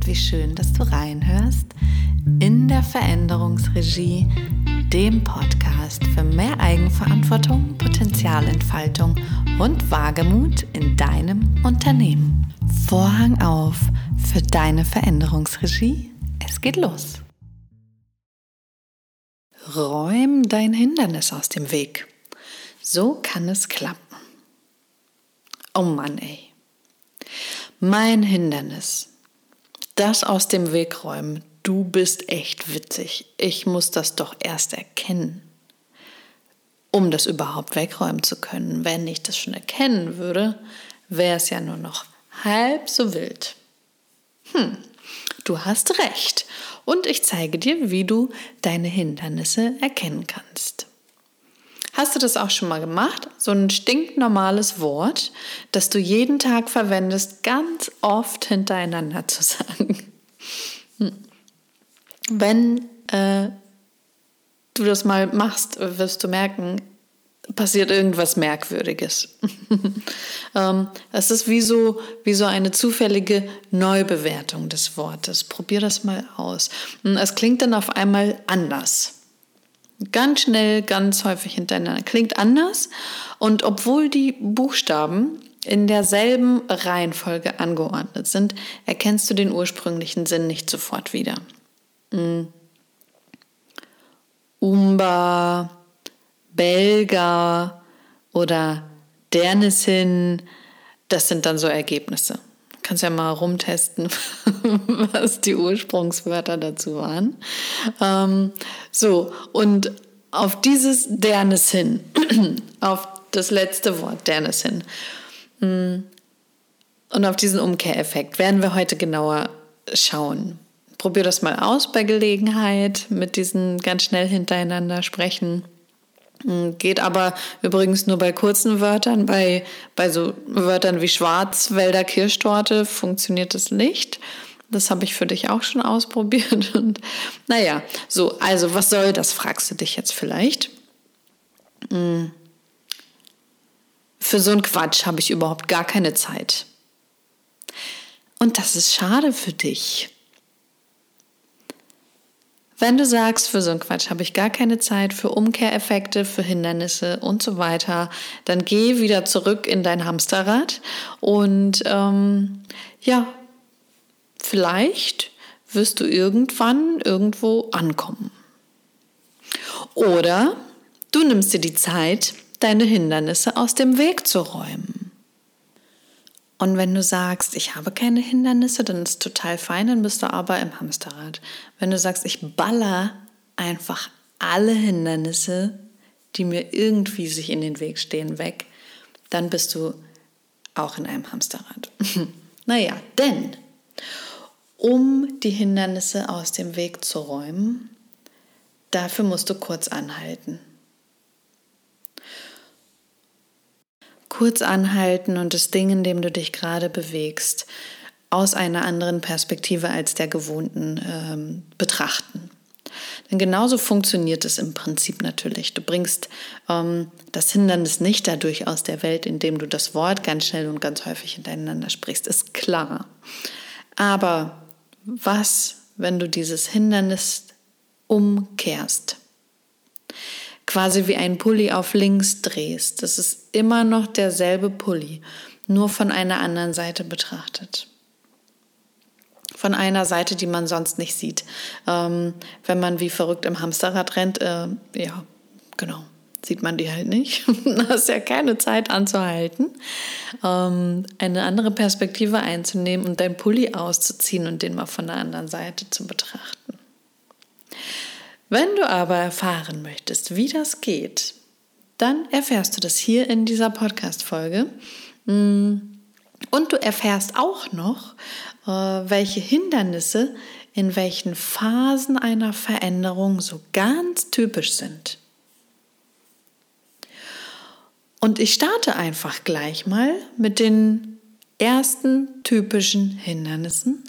und wie schön, dass du reinhörst in der Veränderungsregie, dem Podcast für mehr Eigenverantwortung, Potenzialentfaltung und Wagemut in deinem Unternehmen. Vorhang auf für deine Veränderungsregie. Es geht los. Räum dein Hindernis aus dem Weg. So kann es klappen. Oh Mann, ey. Mein Hindernis. Das aus dem Weg räumen. Du bist echt witzig. Ich muss das doch erst erkennen, um das überhaupt wegräumen zu können. Wenn ich das schon erkennen würde, wäre es ja nur noch halb so wild. Hm, du hast recht. Und ich zeige dir, wie du deine Hindernisse erkennen kannst. Hast du das auch schon mal gemacht? So ein stinknormales Wort, das du jeden Tag verwendest, ganz oft hintereinander zu sagen. Hm. Wenn äh, du das mal machst, wirst du merken, passiert irgendwas Merkwürdiges. ähm, es ist wie so, wie so eine zufällige Neubewertung des Wortes. Probier das mal aus. Es klingt dann auf einmal anders. Ganz schnell, ganz häufig hintereinander. Klingt anders. Und obwohl die Buchstaben in derselben Reihenfolge angeordnet sind, erkennst du den ursprünglichen Sinn nicht sofort wieder. Mm. Umba, Belga oder Dernissin, das sind dann so Ergebnisse kannst ja mal rumtesten, was die Ursprungswörter dazu waren. Ähm, so, und auf dieses Dernes hin, auf das letzte Wort Dernes hin mm, und auf diesen Umkehreffekt werden wir heute genauer schauen. Probier das mal aus bei Gelegenheit mit diesen ganz schnell hintereinander sprechen. Hm, geht aber übrigens nur bei kurzen Wörtern. Bei, bei so Wörtern wie Schwarzwälder Kirschtorte funktioniert das nicht. Das habe ich für dich auch schon ausprobiert. Und naja, so, also was soll das, fragst du dich jetzt vielleicht. Hm. Für so einen Quatsch habe ich überhaupt gar keine Zeit. Und das ist schade für dich. Wenn du sagst, für so einen Quatsch habe ich gar keine Zeit, für Umkehreffekte, für Hindernisse und so weiter, dann geh wieder zurück in dein Hamsterrad und ähm, ja, vielleicht wirst du irgendwann irgendwo ankommen. Oder du nimmst dir die Zeit, deine Hindernisse aus dem Weg zu räumen. Und wenn du sagst, ich habe keine Hindernisse, dann ist total fein, dann bist du aber im Hamsterrad. Wenn du sagst, ich baller einfach alle Hindernisse, die mir irgendwie sich in den Weg stehen, weg, dann bist du auch in einem Hamsterrad. naja, denn um die Hindernisse aus dem Weg zu räumen, dafür musst du kurz anhalten. Kurz anhalten und das Ding, in dem du dich gerade bewegst, aus einer anderen Perspektive als der gewohnten ähm, betrachten. Denn genauso funktioniert es im Prinzip natürlich. Du bringst ähm, das Hindernis nicht dadurch aus der Welt, indem du das Wort ganz schnell und ganz häufig hintereinander sprichst, ist klar. Aber was, wenn du dieses Hindernis umkehrst? Quasi wie ein Pulli auf links drehst. Das ist immer noch derselbe Pulli, nur von einer anderen Seite betrachtet. Von einer Seite, die man sonst nicht sieht. Ähm, wenn man wie verrückt im Hamsterrad rennt, äh, ja, genau, sieht man die halt nicht. da hast ja keine Zeit anzuhalten, ähm, eine andere Perspektive einzunehmen und dein Pulli auszuziehen und den mal von der anderen Seite zu betrachten. Wenn du aber erfahren möchtest, wie das geht, dann erfährst du das hier in dieser Podcast-Folge. Mm, und du erfährst auch noch, äh, welche Hindernisse in welchen Phasen einer Veränderung so ganz typisch sind. Und ich starte einfach gleich mal mit den ersten typischen Hindernissen,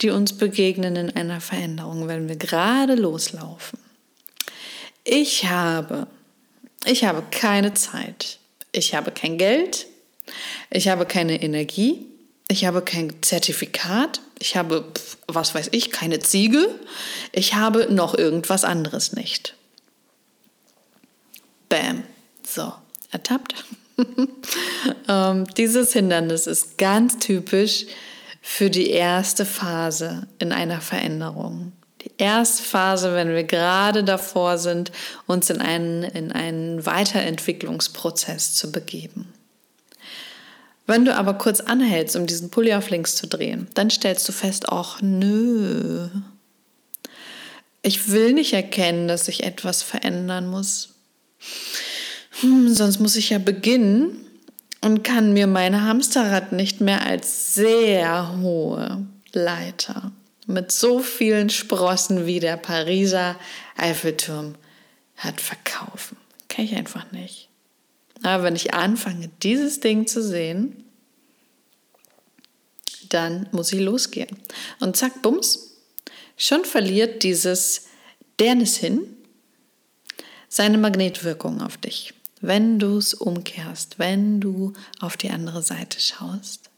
die uns begegnen in einer Veränderung, wenn wir gerade loslaufen. Ich habe, ich habe keine Zeit. Ich habe kein Geld. Ich habe keine Energie. Ich habe kein Zertifikat. Ich habe, was weiß ich, keine Ziege. Ich habe noch irgendwas anderes nicht. Bam. So, ertappt. ähm, dieses Hindernis ist ganz typisch für die erste Phase in einer Veränderung. Die erste Phase, wenn wir gerade davor sind, uns in einen, in einen Weiterentwicklungsprozess zu begeben. Wenn du aber kurz anhältst, um diesen Pulli auf links zu drehen, dann stellst du fest, ach nö, ich will nicht erkennen, dass ich etwas verändern muss. Hm, sonst muss ich ja beginnen und kann mir mein Hamsterrad nicht mehr als sehr hohe Leiter mit so vielen Sprossen wie der Pariser Eiffelturm hat verkaufen. Kann ich einfach nicht. Aber wenn ich anfange, dieses Ding zu sehen, dann muss ich losgehen. Und zack, bums, schon verliert dieses Dernis hin seine Magnetwirkung auf dich wenn du es umkehrst, wenn du auf die andere Seite schaust,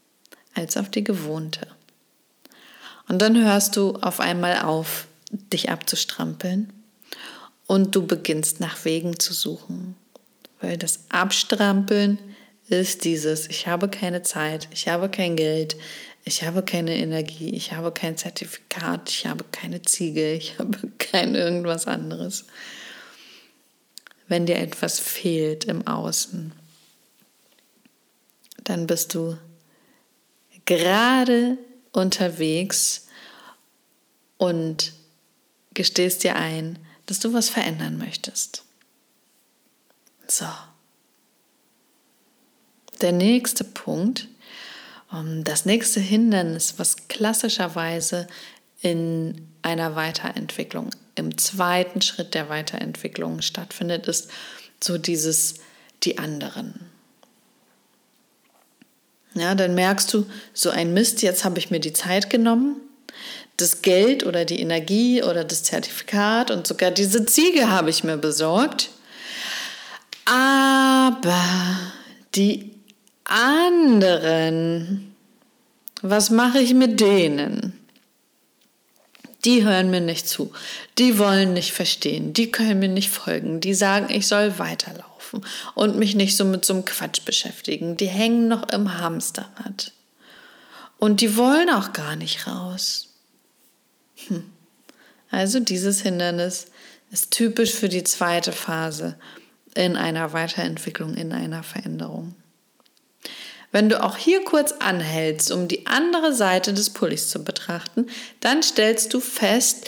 als auf die gewohnte. Und dann hörst du auf einmal auf, dich abzustrampeln und du beginnst nach Wegen zu suchen. Weil das Abstrampeln ist dieses, ich habe keine Zeit, ich habe kein Geld, ich habe keine Energie, ich habe kein Zertifikat, ich habe keine Ziege, ich habe kein irgendwas anderes wenn dir etwas fehlt im Außen, dann bist du gerade unterwegs und gestehst dir ein, dass du was verändern möchtest. So. Der nächste Punkt, ähm, das nächste Hindernis, was klassischerweise in einer Weiterentwicklung im zweiten Schritt der Weiterentwicklung stattfindet, ist so dieses die anderen. Ja, dann merkst du, so ein Mist, jetzt habe ich mir die Zeit genommen, das Geld oder die Energie oder das Zertifikat und sogar diese Ziege habe ich mir besorgt. Aber die anderen, was mache ich mit denen? Die hören mir nicht zu, die wollen nicht verstehen, die können mir nicht folgen, die sagen, ich soll weiterlaufen und mich nicht so mit so einem Quatsch beschäftigen, die hängen noch im Hamsterrad. Und die wollen auch gar nicht raus. Hm. Also dieses Hindernis ist typisch für die zweite Phase in einer Weiterentwicklung, in einer Veränderung. Wenn du auch hier kurz anhältst, um die andere Seite des Pullis zu betrachten, dann stellst du fest,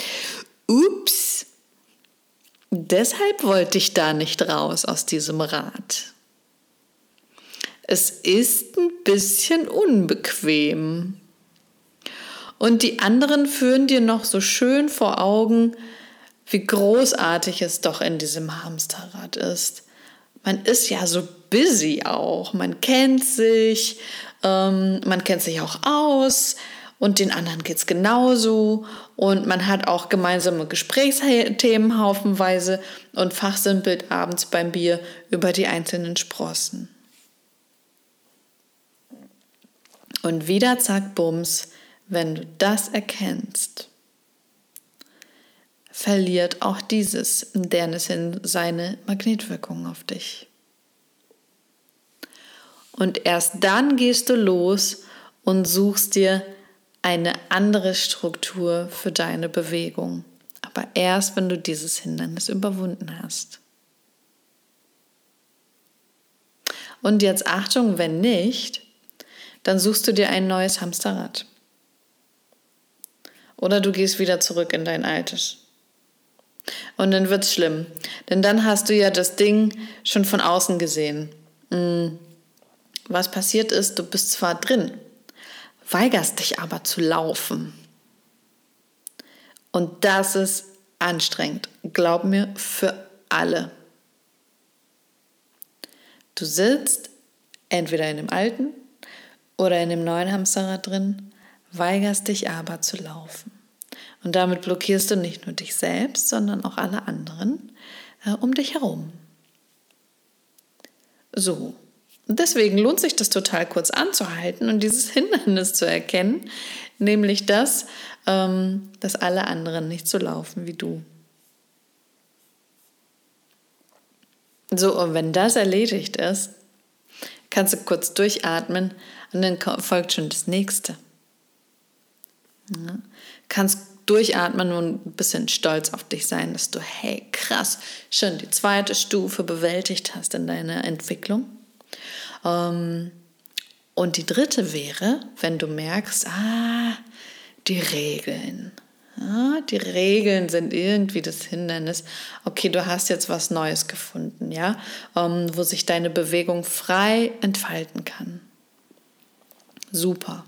ups, deshalb wollte ich da nicht raus aus diesem Rad. Es ist ein bisschen unbequem. Und die anderen führen dir noch so schön vor Augen, wie großartig es doch in diesem Hamsterrad ist man ist ja so busy auch. Man kennt sich, ähm, man kennt sich auch aus und den anderen geht es genauso. Und man hat auch gemeinsame Gesprächsthemen haufenweise und fachsimpelt abends beim Bier über die einzelnen Sprossen. Und wieder zack, bums, wenn du das erkennst, verliert auch dieses Dernissin seine Magnetwirkung auf dich. Und erst dann gehst du los und suchst dir eine andere Struktur für deine Bewegung. Aber erst, wenn du dieses Hindernis überwunden hast. Und jetzt Achtung, wenn nicht, dann suchst du dir ein neues Hamsterrad. Oder du gehst wieder zurück in dein altes. Und dann wird es schlimm. Denn dann hast du ja das Ding schon von außen gesehen. Hm. Was passiert ist, du bist zwar drin, weigerst dich aber zu laufen. Und das ist anstrengend. Glaub mir, für alle. Du sitzt entweder in dem alten oder in dem neuen Hamsterrad drin, weigerst dich aber zu laufen. Und damit blockierst du nicht nur dich selbst, sondern auch alle anderen äh, um dich herum. So, Und deswegen lohnt sich das total kurz anzuhalten und dieses Hindernis zu erkennen, nämlich das, ähm, dass alle anderen nicht so laufen wie du. So, und wenn das erledigt ist, kannst du kurz durchatmen und dann folgt schon das nächste. Ja. Kannst durchatmen und ein bisschen stolz auf dich sein, dass du, hey, krass, schon die zweite Stufe bewältigt hast in deiner Entwicklung. Ähm, und die dritte wäre, wenn du merkst, ah, die Regeln. Ja, die Regeln sind irgendwie das Hindernis. Okay, du hast jetzt was Neues gefunden, ja, ähm, wo sich deine Bewegung frei entfalten kann. Super.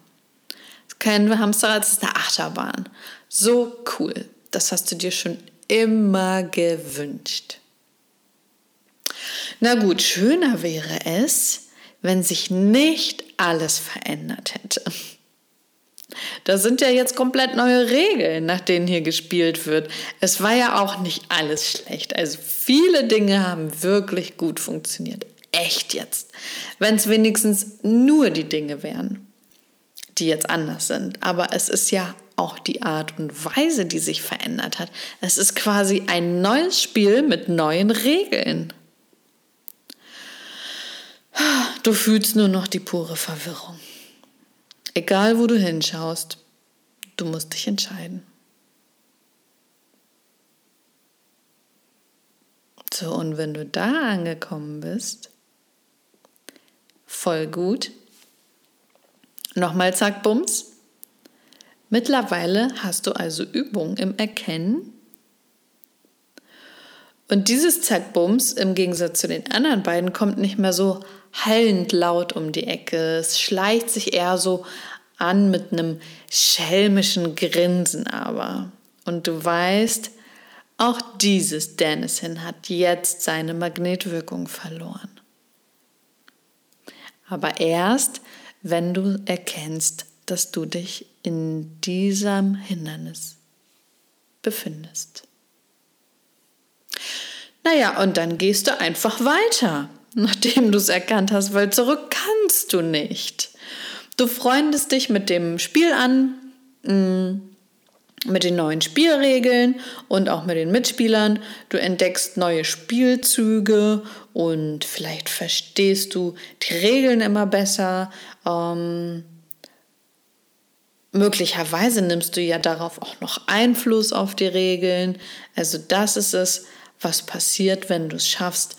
Kein Hamsterrad, das ist eine Achterbahn. So cool. Das hast du dir schon immer gewünscht. Na gut, schöner wäre es, wenn sich nicht alles verändert hätte. Da sind ja jetzt komplett neue Regeln, nach denen hier gespielt wird. Es war ja auch nicht alles schlecht. Also viele Dinge haben wirklich gut funktioniert. Echt jetzt. Wenn es wenigstens nur die Dinge wären, die jetzt anders sind. Aber es ist ja auch die Art und Weise, die sich verändert hat. Es ist quasi ein neues Spiel mit neuen Regeln. Du fühlst nur noch die pure Verwirrung. Egal, wo du hinschaust, du musst dich entscheiden. So, und wenn du da angekommen bist, voll gut. Nochmal zack, Bums. Mittlerweile hast du also Übung im Erkennen. Und dieses Zack-Bums im Gegensatz zu den anderen beiden kommt nicht mehr so hallend laut um die Ecke. Es schleicht sich eher so an mit einem schelmischen Grinsen aber. Und du weißt, auch dieses Dennison hat jetzt seine Magnetwirkung verloren. Aber erst, wenn du erkennst, dass du dich in diesem Hindernis befindest. Naja, und dann gehst du einfach weiter nachdem du es erkannt hast, weil zurück kannst du nicht. Du freundest dich mit dem Spiel an, mm, mit den neuen Spielregeln und auch mit den Mitspielern. Du entdeckst neue Spielzüge und vielleicht verstehst du die Regeln immer besser. Ähm, möglicherweise nimmst du ja darauf auch noch Einfluss auf die Regeln. Also das ist es, was passiert, wenn du es schaffst,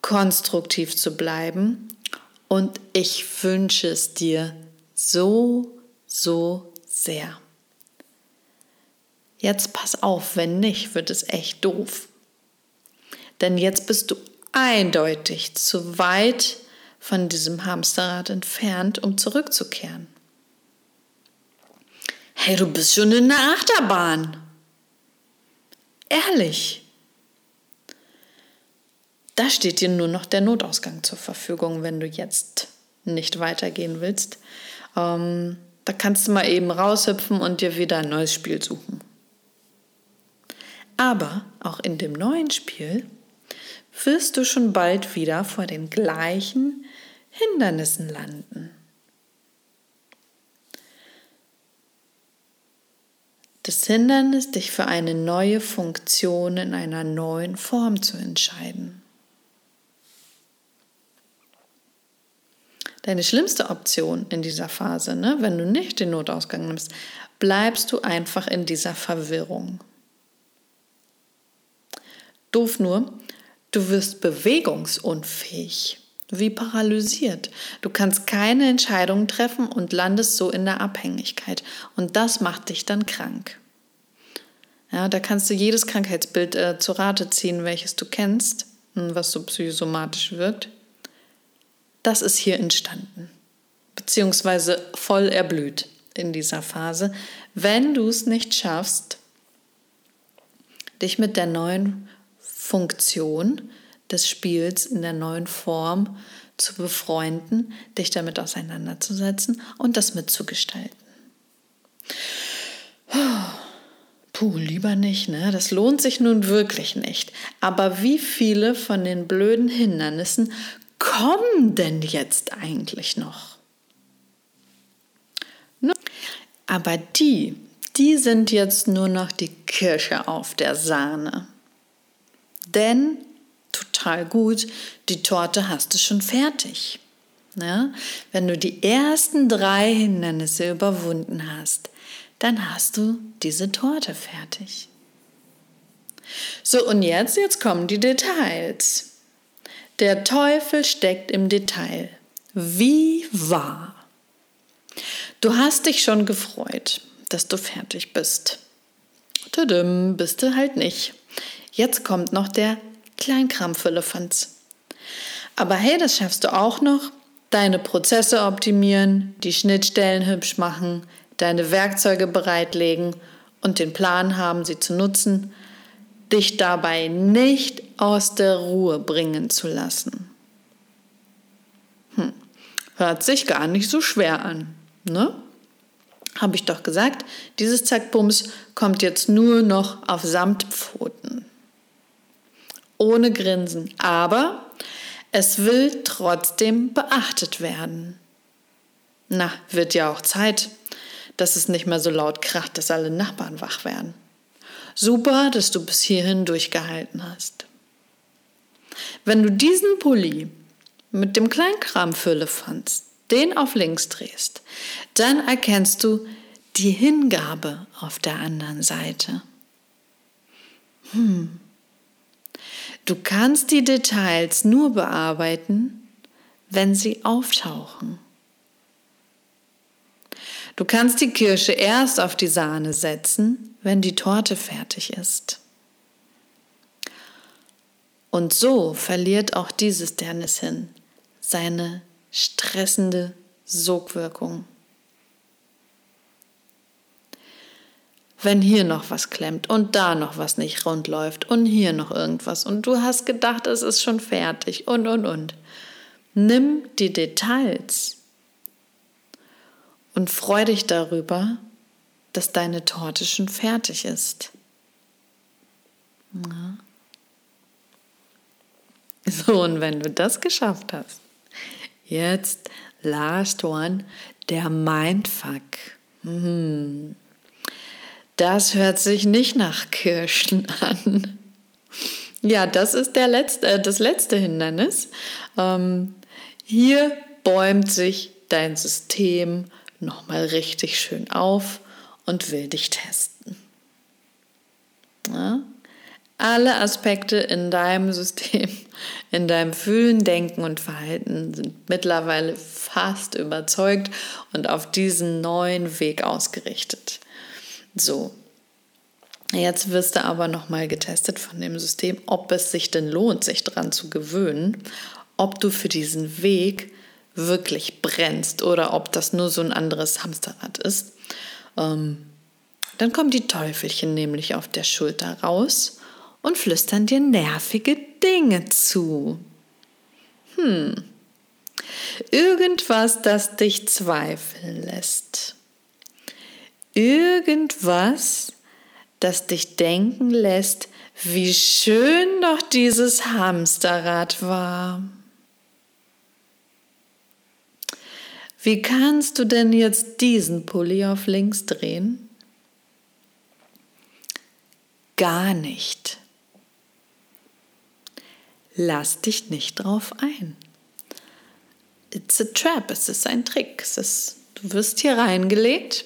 konstruktiv zu bleiben. Und ich wünsche es dir so, so sehr. Jetzt pass auf, wenn nicht, wird es echt doof. Denn jetzt bist du eindeutig zu weit von diesem Hamsterrad entfernt, um zurückzukehren. Hey, du bist schon in der Achterbahn. Ehrlich. Da steht dir nur noch der Notausgang zur Verfügung, wenn du jetzt nicht weitergehen willst. Ähm, da kannst du mal eben raushüpfen und dir wieder ein neues Spiel suchen. Aber auch in dem neuen Spiel wirst du schon bald wieder vor den gleichen Hindernissen landen. Das Hindernis, dich für eine neue Funktion in einer neuen Form zu entscheiden. deine schlimmste Option in dieser Phase, ne? wenn du nicht den Notausgang nimmst, bleibst du einfach in dieser Verwirrung. Doof nur, du wirst bewegungsunfähig, wie paralysiert. Du kannst keine Entscheidungen treffen und landest so in der Abhängigkeit. Und das macht dich dann krank. Ja, da kannst du jedes Krankheitsbild äh, zu Rate ziehen, welches du kennst, was so psychosomatisch wirkt das ist hier entstanden, beziehungsweise voll erblüht in dieser Phase, wenn du es nicht schaffst, dich mit der neuen Funktion des Spiels in der neuen Form zu befreunden, dich damit auseinanderzusetzen und das mitzugestalten. Puh, lieber nicht, ne? Das lohnt sich nun wirklich nicht. Aber wie viele von den blöden Hindernissen kommen denn jetzt eigentlich noch? Aber die, die sind jetzt nur noch die Kirsche auf der Sahne. Denn, total gut, die Torte hast du schon fertig. Ja? Wenn du die ersten drei Hindernisse überwunden hast, dann hast du diese Torte fertig. So, und jetzt, jetzt kommen die Details. Der Teufel steckt im Detail. Wie wahr? Du hast dich schon gefreut, dass du fertig bist. Tudum, bist du halt nicht. Jetzt kommt noch der Kleinkram für Elefanz. Aber hey, das schaffst du auch noch. Deine Prozesse optimieren, die Schnittstellen hübsch machen, deine Werkzeuge bereitlegen und den Plan haben, sie zu nutzen, dich dabei nicht aus der Ruhe bringen zu lassen. Hm. Hört sich gar nicht so schwer an. Ne? Habe ich doch gesagt, dieses Zackbums kommt jetzt nur noch auf Samtpfoten. Ohne Grinsen. Aber es will trotzdem beachtet werden. Na, wird ja auch Zeit, dass es nicht mehr so laut kracht, dass alle Nachbarn wach werden. Super, dass du bis hierhin durchgehalten hast. Wenn du diesen Pulli mit dem Kleinkram für Elefants den auf links drehst, dann erkennst du die Hingabe auf der anderen Seite. Hm. Du kannst die Details nur bearbeiten, wenn sie auftauchen. Du kannst die Kirsche erst auf die Sahne setzen, wenn die Torte fertig ist. Und so verliert auch dieses Dernissin seine stressende Sogwirkung. Wenn hier noch was klemmt und da noch was nicht rund läuft und hier noch irgendwas und du hast gedacht, es ist schon fertig und und und. Nimm die Details und freu dich darüber, dass deine Torte schon fertig ist. Ja. So, und wenn du das geschafft hast, Jetzt last one, der Mindfuck. Hm. Das hört sich nicht nach Kirschen an. Ja, das ist der letzte, äh, das letzte Hindernis. Ähm, hier bäumt sich dein System nochmal richtig schön auf und will dich testen. Ja? Alle Aspekte in deinem System, in deinem Fühlen, Denken und Verhalten sind mittlerweile fast überzeugt und auf diesen neuen Weg ausgerichtet. So, Jetzt wirst du aber nochmal getestet von dem System, ob es sich denn lohnt, sich daran zu gewöhnen, ob du für diesen Weg wirklich brennst oder ob das nur so ein anderes Hamsterrad ist. Ähm, dann kommen die Teufelchen nämlich auf der Schulter raus und flüstern dir nervige Dinge zu. Hm. Irgendwas, das dich zweifeln lässt. Irgendwas, das dich denken lässt, wie schön doch dieses Hamsterrad war. Wie kannst du denn jetzt diesen Pulli auf links drehen? Gar nicht. Lass dich nicht drauf ein. It's a trap, es ist ein Trick. Ist, du wirst hier reingelegt.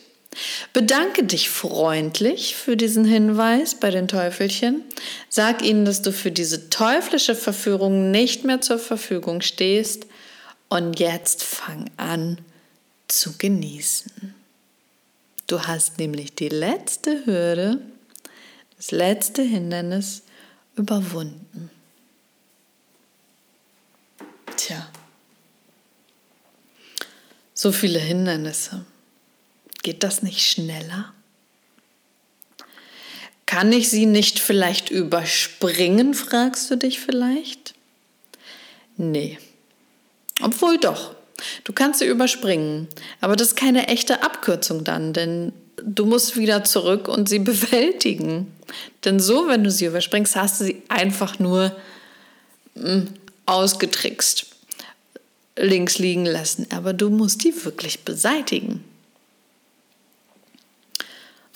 Bedanke dich freundlich für diesen Hinweis bei den Teufelchen. Sag ihnen, dass du für diese teuflische Verführung nicht mehr zur Verfügung stehst. Und jetzt fang an zu genießen. Du hast nämlich die letzte Hürde, das letzte Hindernis überwunden. Tja, so viele Hindernisse. Geht das nicht schneller? Kann ich sie nicht vielleicht überspringen, fragst du dich vielleicht? Nee. Obwohl doch. Du kannst sie überspringen, aber das ist keine echte Abkürzung dann, denn du musst wieder zurück und sie bewältigen. Denn so, wenn du sie überspringst, hast du sie einfach nur hm, ausgetrickst. links liegen lassen, aber du musst die wirklich beseitigen.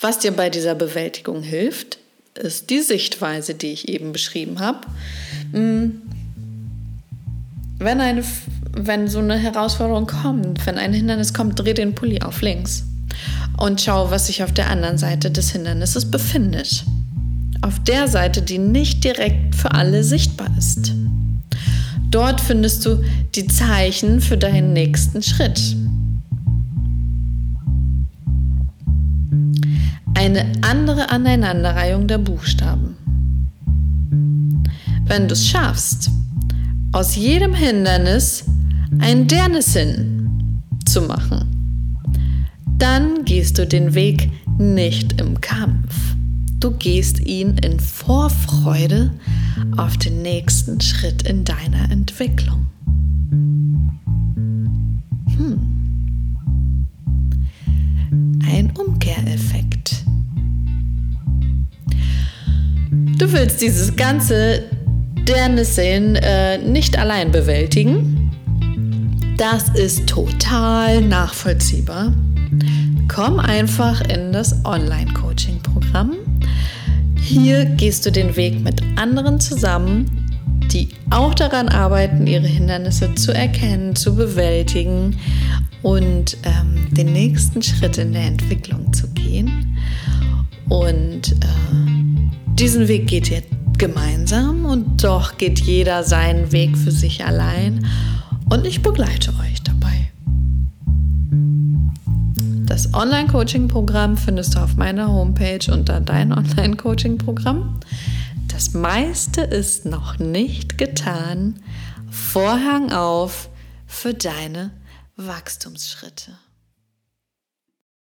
Was dir bei dieser Bewältigung hilft, ist die Sichtweise, die ich eben beschrieben habe. Hm. Wenn, eine, wenn so eine Herausforderung kommt, wenn ein Hindernis kommt, dreh den Pulli auf links und schau, was sich auf der anderen Seite des Hindernisses befindet. Auf der Seite, die nicht direkt für alle sichtbar ist. Dort findest du die Zeichen für deinen nächsten Schritt. Eine andere Aneinanderreihung der Buchstaben. Wenn du es schaffst, aus jedem Hindernis ein Dernissin zu machen, dann gehst du den Weg nicht im Kampf. Du gehst ihn in Vorfreude auf den nächsten Schritt in deiner Entwicklung. Hm. Ein Umkehreffekt. Du willst dieses ganze Dernissehen äh, nicht allein bewältigen. Das ist total nachvollziehbar. Komm einfach in das Online-Coaching-Programm hier gehst du den Weg mit anderen zusammen, die auch daran arbeiten, ihre Hindernisse zu erkennen, zu bewältigen und ähm, den nächsten Schritt in der Entwicklung zu gehen. Und äh, diesen Weg geht ihr gemeinsam und doch geht jeder seinen Weg für sich allein. Und ich begleite euch dabei. Das Online-Coaching-Programm findest du auf meiner Homepage unter dein Online-Coaching-Programm. Das meiste ist noch nicht getan. Vorhang auf für deine Wachstumsschritte.